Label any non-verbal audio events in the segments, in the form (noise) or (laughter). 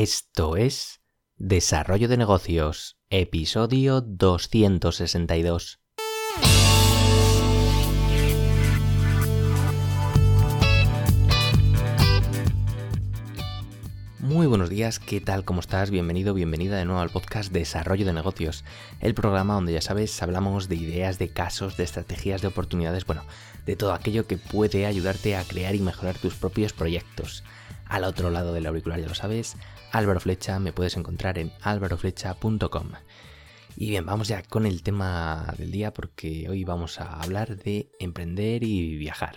Esto es Desarrollo de Negocios, episodio 262. Muy buenos días, ¿qué tal? ¿Cómo estás? Bienvenido, bienvenida de nuevo al podcast Desarrollo de Negocios, el programa donde ya sabes, hablamos de ideas, de casos, de estrategias, de oportunidades, bueno, de todo aquello que puede ayudarte a crear y mejorar tus propios proyectos. Al otro lado del auricular ya lo sabes, Álvaro Flecha, me puedes encontrar en álvaroflecha.com. Y bien, vamos ya con el tema del día porque hoy vamos a hablar de emprender y viajar.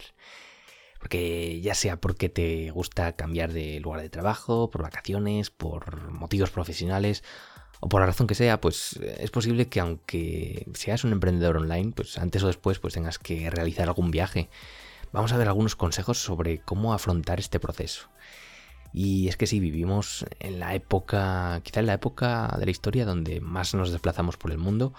Porque ya sea porque te gusta cambiar de lugar de trabajo, por vacaciones, por motivos profesionales o por la razón que sea, pues es posible que aunque seas un emprendedor online, pues antes o después pues tengas que realizar algún viaje. Vamos a ver algunos consejos sobre cómo afrontar este proceso. Y es que sí, vivimos en la época, quizá en la época de la historia donde más nos desplazamos por el mundo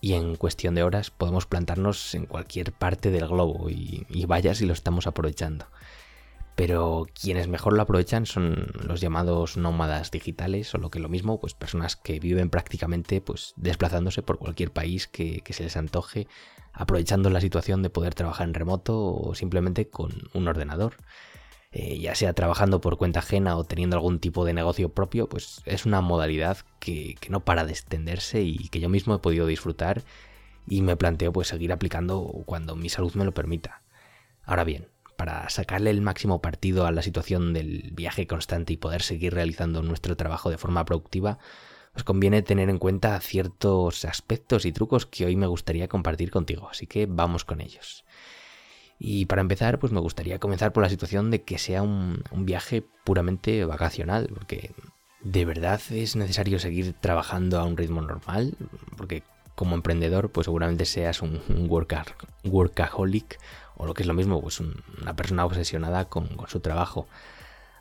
y en cuestión de horas podemos plantarnos en cualquier parte del globo y, vaya si lo estamos aprovechando. Pero quienes mejor lo aprovechan son los llamados nómadas digitales o lo que es lo mismo, pues personas que viven prácticamente pues desplazándose por cualquier país que, que se les antoje, aprovechando la situación de poder trabajar en remoto o simplemente con un ordenador. Eh, ya sea trabajando por cuenta ajena o teniendo algún tipo de negocio propio, pues es una modalidad que, no para de extenderse y que yo mismo he podido disfrutar y me planteo pues seguir aplicando cuando mi salud me lo permita. Ahora bien, para sacarle el máximo partido a la situación del viaje constante y poder seguir realizando nuestro trabajo de forma productiva, os conviene tener en cuenta ciertos aspectos y trucos que hoy me gustaría compartir contigo, así que vamos con ellos. Y para empezar, pues me gustaría comenzar por la situación de que sea un, viaje puramente vacacional, porque ¿de verdad es necesario seguir trabajando a un ritmo normal? Porque como emprendedor, pues seguramente seas un, workaholic o lo que es lo mismo, pues una persona obsesionada con, con, su trabajo.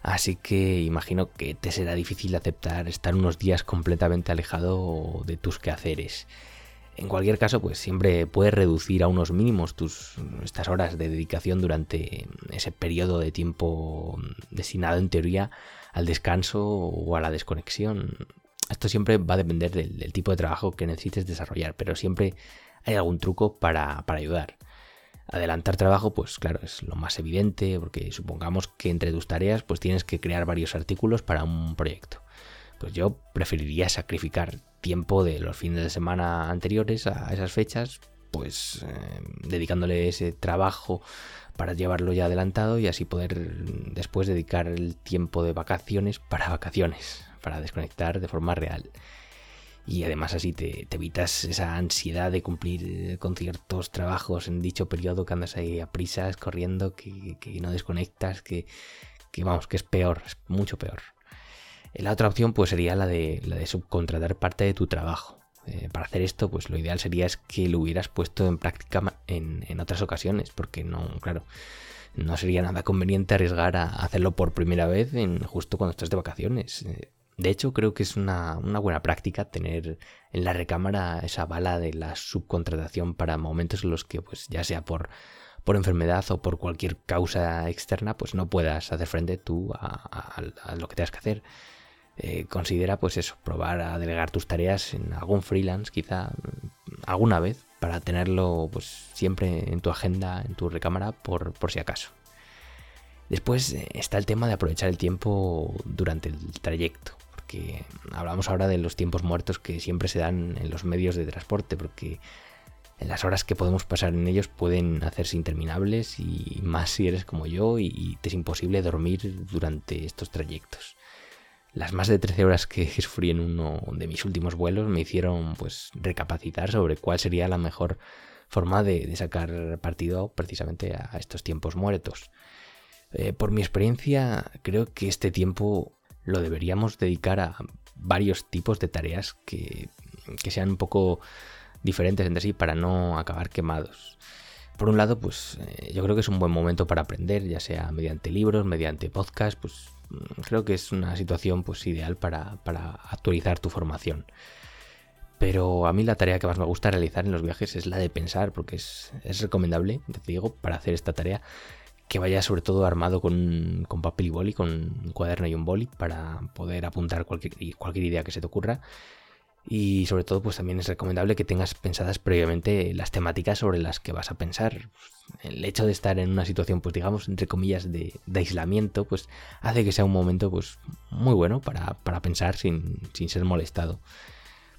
Así que imagino que te será difícil aceptar estar unos días completamente alejado de tus quehaceres. En cualquier caso, pues siempre puedes reducir a unos mínimos tus estas horas de dedicación durante ese periodo de tiempo destinado en teoría al descanso o a la desconexión. Esto siempre va a depender del, tipo de trabajo que necesites desarrollar, pero siempre hay algún truco para, para ayudar. Adelantar trabajo, pues claro, es lo más evidente, porque supongamos que entre tus tareas pues tienes que crear varios artículos para un proyecto. Pues yo preferiría sacrificar tiempo de los fines de semana anteriores a esas fechas, pues eh, dedicándole ese trabajo para llevarlo ya adelantado y así poder después dedicar el tiempo de vacaciones para vacaciones, para desconectar de forma real. Y además así te, evitas esa ansiedad de cumplir con ciertos trabajos en dicho periodo que andas ahí a prisas, corriendo, que, no desconectas, que, que vamos, que es peor, es mucho peor. La otra opción pues sería la de, la de subcontratar parte de tu trabajo. Eh, para hacer esto, pues lo ideal sería es que lo hubieras puesto en práctica en, otras ocasiones, porque no, claro, no sería nada conveniente arriesgar a hacerlo por primera vez en, justo cuando estás de vacaciones. Eh, de hecho, creo que es una, buena práctica tener en la recámara esa bala de la subcontratación para momentos en los que, pues, ya sea por, por enfermedad o por cualquier causa externa, pues no puedas hacer frente tú a, a lo que tengas que hacer. Eh, considera pues eso, probar a delegar tus tareas en algún freelance quizá alguna vez para tenerlo pues siempre en tu agenda, en tu recámara por, por si acaso. Después eh, está el tema de aprovechar el tiempo durante el trayecto, porque hablamos ahora de los tiempos muertos que siempre se dan en los medios de transporte, porque las horas que podemos pasar en ellos pueden hacerse interminables y más si eres como yo y te es imposible dormir durante estos trayectos. Las más de 13 horas que (laughs) sufrí en uno de mis últimos vuelos me hicieron pues recapacitar sobre cuál sería la mejor forma de, sacar partido precisamente a estos tiempos muertos. Eh, por mi experiencia, creo que este tiempo lo deberíamos dedicar a varios tipos de tareas que, que sean un poco diferentes entre sí para no acabar quemados. Por un lado, pues eh, yo creo que es un buen momento para aprender, ya sea mediante libros, mediante podcast, pues mm, creo que es una situación pues ideal para, actualizar tu formación. Pero a mí la tarea que más me gusta realizar en los viajes es la de pensar, porque es, recomendable, te digo, para hacer esta tarea, que vaya sobre todo armado con, con, papel y boli, con un cuaderno y un boli para poder apuntar cualquier idea que se te ocurra. Y sobre todo, pues también es recomendable que tengas pensadas previamente las temáticas sobre las que vas a pensar. El hecho de estar en una situación, pues digamos, entre comillas, de, aislamiento, pues hace que sea un momento, pues, muy bueno para, pensar sin, sin, ser molestado.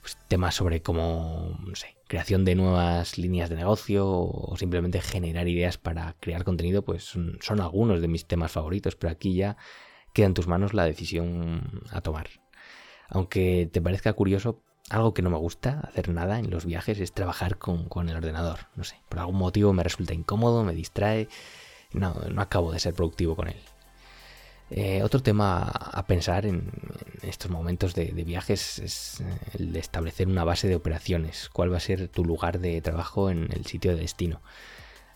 Pues temas sobre cómo, no sé, creación de nuevas líneas de negocio o simplemente generar ideas para crear contenido, pues son algunos de mis temas favoritos, pero aquí ya queda en tus manos la decisión a tomar. Aunque te parezca curioso, algo que no me gusta hacer nada en los viajes es trabajar con, el ordenador. No sé, por algún motivo me resulta incómodo, me distrae. No, no acabo de ser productivo con él. Eh, otro tema a pensar en, estos momentos de, viajes es eh, el de establecer una base de operaciones. ¿Cuál va a ser tu lugar de trabajo en el sitio de destino?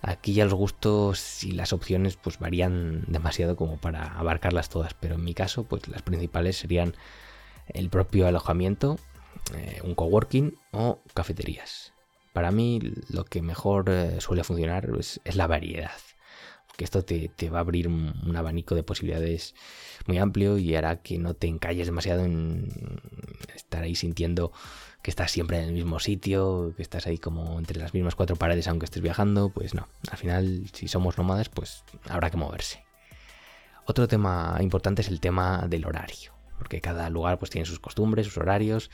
Aquí ya los gustos y las opciones pues varían demasiado como para abarcarlas todas, pero en mi caso pues las principales serían el propio alojamiento, eh, un coworking o cafeterías. Para mí lo que mejor eh, suele funcionar es, la variedad. Que esto te, va a abrir un, abanico de posibilidades muy amplio y hará que no te encalles demasiado en estar ahí sintiendo que estás siempre en el mismo sitio, que estás ahí como entre las mismas cuatro paredes aunque estés viajando. Pues no, al final si somos nómadas pues habrá que moverse. Otro tema importante es el tema del horario, porque cada lugar pues tiene sus costumbres, sus horarios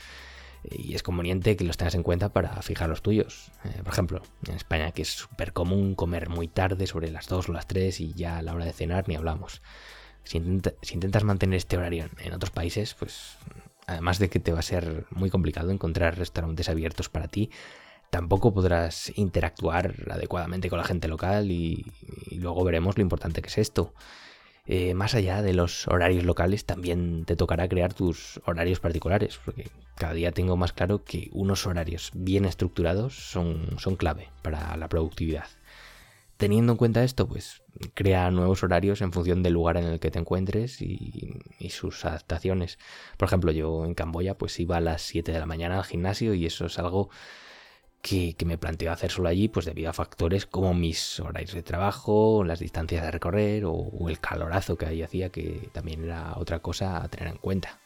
y es conveniente que los tengas en cuenta para fijar los tuyos. Eh, por ejemplo, en España, que es súper común comer muy tarde, sobre las 2 o las 3 y ya a la hora de cenar ni hablamos. Si, intentas mantener este horario en, otros países, pues además de que te va a ser muy complicado encontrar restaurantes abiertos para ti, tampoco podrás interactuar adecuadamente con la gente local y luego veremos lo importante que es esto. Eh, más allá de los horarios locales, también te tocará crear tus horarios particulares, porque cada día tengo más claro que unos horarios bien estructurados son, son clave para la productividad. Teniendo en cuenta esto, pues crea nuevos horarios en función del lugar en el que te encuentres y, y, sus adaptaciones. Por ejemplo, yo en Camboya pues iba a las 7 de la mañana al gimnasio y eso es algo que, me planteo hacer solo allí, pues debido a factores como mis horarios de trabajo, las distancias de recorrer o, el calorazo que ahí hacía, que también era otra cosa a tener en cuenta.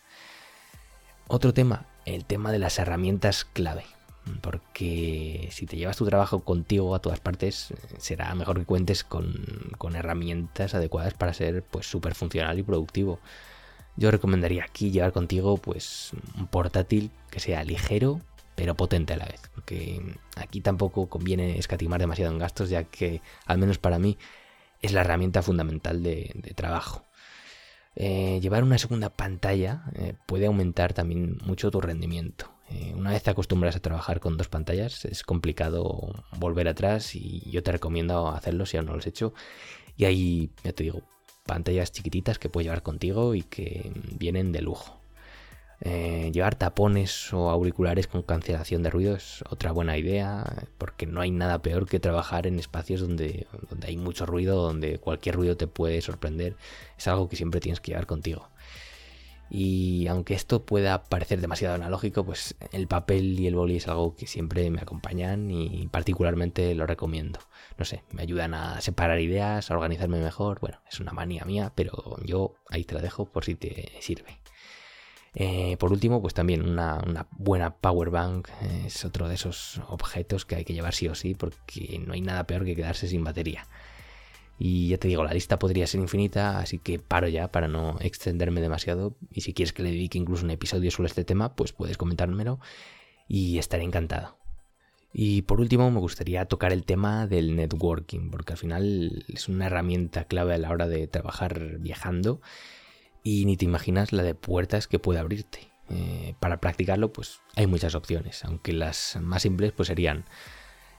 Otro tema, el tema de las herramientas clave. Porque si te llevas tu trabajo contigo a todas partes, será mejor que cuentes con, con herramientas adecuadas para ser pues súper funcional y productivo. Yo recomendaría aquí llevar contigo pues un portátil que sea ligero, pero potente a la vez, porque aquí tampoco conviene escatimar demasiado en gastos, ya que, al menos para mí, es la herramienta fundamental de, trabajo. Eh, llevar una segunda pantalla eh, puede aumentar también mucho tu rendimiento. Eh, una vez te acostumbras a trabajar con dos pantallas, es complicado volver atrás y yo te recomiendo hacerlo si aún no lo has hecho. Y ahí, ya te digo, pantallas chiquititas que puedes llevar contigo y que vienen de lujo. Eh, llevar tapones o auriculares con cancelación de ruido es otra buena idea, porque no hay nada peor que trabajar en espacios donde, donde hay mucho ruido, donde cualquier ruido te puede sorprender. Es algo que siempre tienes que llevar contigo. Y aunque esto pueda parecer demasiado analógico, pues el papel y el boli es algo que siempre me acompañan y particularmente lo recomiendo. No sé, me ayudan a separar ideas, a organizarme mejor. Bueno, es una manía mía, pero yo ahí te la dejo por si te sirve. Eh, por último, pues también una, buena power bank es otro de esos objetos que hay que llevar sí o sí porque no hay nada peor que quedarse sin batería. Y ya te digo, la lista podría ser infinita, así que paro ya para no extenderme demasiado. Y si quieres que le dedique incluso un episodio sobre este tema, pues puedes comentármelo y estaré encantado. Y por último, me gustaría tocar el tema del networking, porque al final es una herramienta clave a la hora de trabajar viajando y ni te imaginas la de puertas que puede abrirte. Eh, para practicarlo, pues hay muchas opciones, aunque las más simples pues serían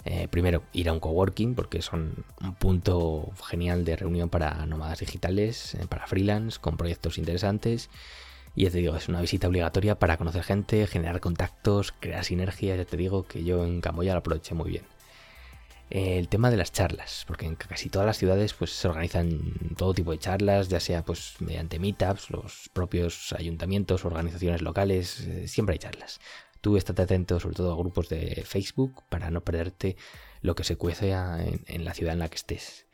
eh, primero ir a un coworking, porque son un punto genial de reunión para nómadas digitales, eh, para freelance, con proyectos interesantes. Y ya te digo, es una visita obligatoria para conocer gente, generar contactos, crear sinergias. Ya te digo que yo en Camboya lo aproveché muy bien el tema de las charlas, porque en casi todas las ciudades pues se organizan todo tipo de charlas, ya sea pues mediante meetups, los propios ayuntamientos, organizaciones locales, eh, siempre hay charlas. Tú estate atento sobre todo a grupos de Facebook para no perderte lo que se cuece en, la ciudad en la que estés.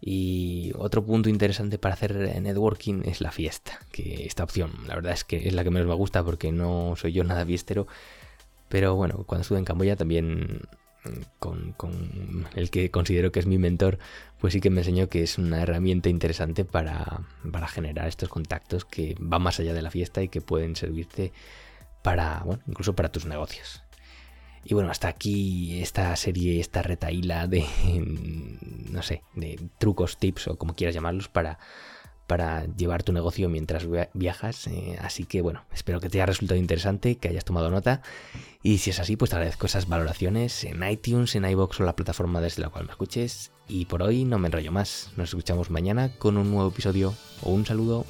Y otro punto interesante para hacer networking es la fiesta, que esta opción, la verdad es que es la que menos me gusta porque no soy yo nada fiestero, pero bueno, cuando estuve en Camboya también con, el que considero que es mi mentor, pues sí que me enseñó que es una herramienta interesante para, generar estos contactos que van más allá de la fiesta y que pueden servirte para, bueno, incluso para tus negocios. Y bueno, hasta aquí esta serie, esta retaíla de, (laughs) no sé, de trucos, tips o como quieras llamarlos para para llevar tu negocio mientras viajas. Eh, así que bueno, espero que te haya resultado interesante, que hayas tomado nota. Y si es así, pues te agradezco esas valoraciones en iTunes, en iBox o la plataforma desde la cual me escuches. Y por hoy no me enrollo más. Nos escuchamos mañana con un nuevo episodio. Un saludo.